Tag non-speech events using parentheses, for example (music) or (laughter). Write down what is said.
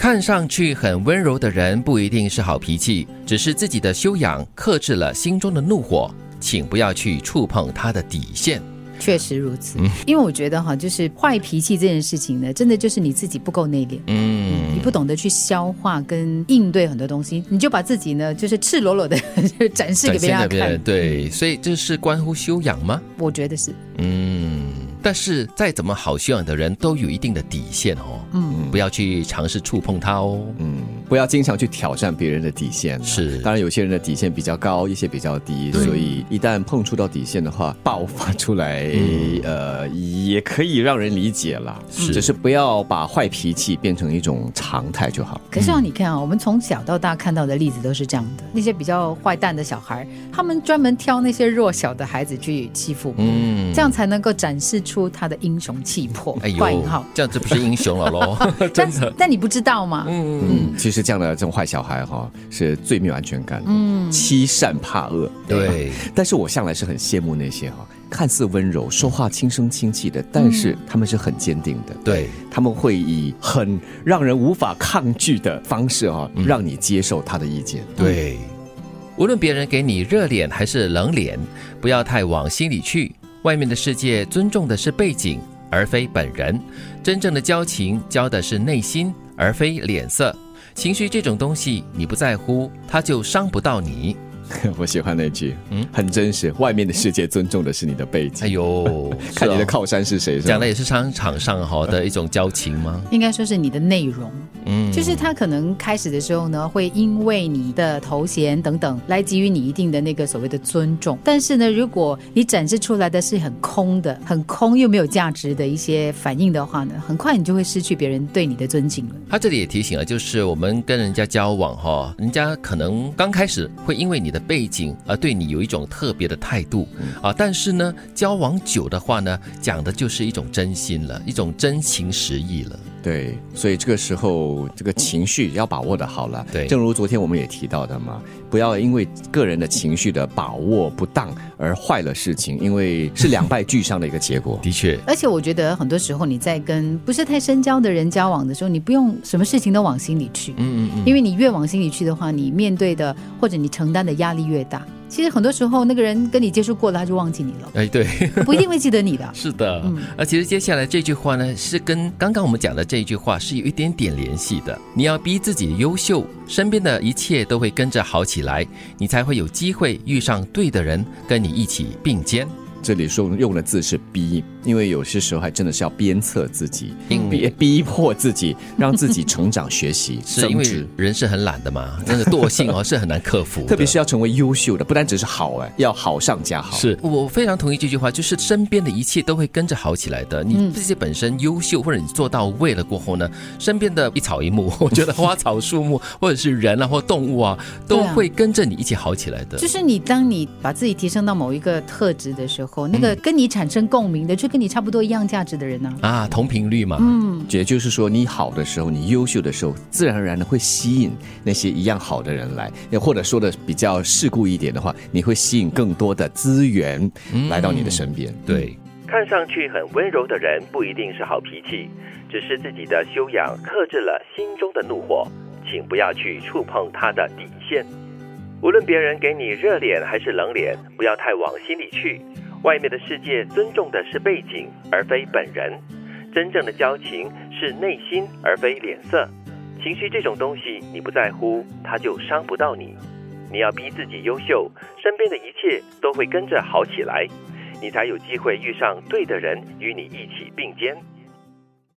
看上去很温柔的人不一定是好脾气，只是自己的修养克制了心中的怒火，请不要去触碰他的底线。确实如此，因为我觉得哈，就是坏脾气这件事情呢，真的就是你自己不够内敛，嗯，你不懂得去消化跟应对很多东西，你就把自己呢，就是赤裸裸的 (laughs) 展示给别人看。对，所以这是关乎修养吗？我觉得是，嗯。但是再怎么好修养的人都有一定的底线哦，嗯，不要去尝试触碰它哦，嗯，不要经常去挑战别人的底线。是，当然有些人的底线比较高，一些比较低，所以一旦碰触到底线的话，爆发出来，呃，也可以让人理解了。是，只是不要把坏脾气变成一种常态就好。可是啊，你看啊，我们从小到大看到的例子都是这样的，那些比较坏蛋的小孩，他们专门挑那些弱小的孩子去欺负，嗯，这样才能够展示。出他的英雄气魄，哎呦，这样子不是英雄了喽？(laughs) 真的？但你不知道吗？嗯嗯，其实这样的这种坏小孩哈，是最没有安全感的，嗯，欺善怕恶，对。但是我向来是很羡慕那些哈，看似温柔、说话轻声轻气的，但是他们是很坚定的，对，他们会以很让人无法抗拒的方式哈，让你接受他的意见，对。无论别人给你热脸还是冷脸，不要太往心里去。外面的世界尊重的是背景，而非本人；真正的交情交的是内心，而非脸色。情绪这种东西，你不在乎，它就伤不到你。(laughs) 我喜欢那句，嗯，很真实。外面的世界尊重的是你的背景。哎呦，(laughs) 看你的靠山是谁？讲的也是商场上哈的一种交情吗？应该说是你的内容。嗯，就是他可能开始的时候呢，会因为你的头衔等等来给予你一定的那个所谓的尊重。但是呢，如果你展示出来的是很空的、很空又没有价值的一些反应的话呢，很快你就会失去别人对你的尊敬了。他这里也提醒了，就是我们跟人家交往哈，人家可能刚开始会因为你的。背景而对你有一种特别的态度啊，但是呢，交往久的话呢，讲的就是一种真心了，一种真情实意了。对，所以这个时候这个情绪要把握的好了。对，正如昨天我们也提到的嘛，不要因为个人的情绪的把握不当而坏了事情，因为是两败俱伤的一个结果。(laughs) 的确，而且我觉得很多时候你在跟不是太深交的人交往的时候，你不用什么事情都往心里去。嗯嗯嗯，因为你越往心里去的话，你面对的或者你承担的压力越大。其实很多时候，那个人跟你接触过了，他就忘记你了。哎，对，(laughs) 不一定会记得你的。是的，嗯。而其实接下来这句话呢，是跟刚刚我们讲的这一句话是有一点点联系的。你要逼自己优秀，身边的一切都会跟着好起来，你才会有机会遇上对的人，跟你一起并肩。这里说用的字是逼。因为有些时候还真的是要鞭策自己，逼 (laughs) 逼迫自己，让自己成长学习。(laughs) 是因为人是很懒的嘛，(laughs) 那个惰性哦是很难克服。特别是要成为优秀的，不单只是好哎，要好上加好。是我非常同意这句话，就是身边的一切都会跟着好起来的。你自己本身优秀，或者你做到位了过后呢，身边的一草一木，我觉得花草树木或者是人啊或动物啊，都会跟着你一起好起来的。就是你当你把自己提升到某一个特质的时候，那个跟你产生共鸣的就。跟你差不多一样价值的人呢？啊，同频率嘛。嗯，也就是说，你好的时候，你优秀的时候，自然而然的会吸引那些一样好的人来。又或者说的比较世故一点的话，你会吸引更多的资源来到你的身边。对，看上去很温柔的人不一定是好脾气，只是自己的修养克制了心中的怒火，请不要去触碰他的底线。无论别人给你热脸还是冷脸，不要太往心里去。外面的世界尊重的是背景，而非本人；真正的交情是内心，而非脸色。情绪这种东西，你不在乎，它就伤不到你。你要逼自己优秀，身边的一切都会跟着好起来，你才有机会遇上对的人，与你一起并肩。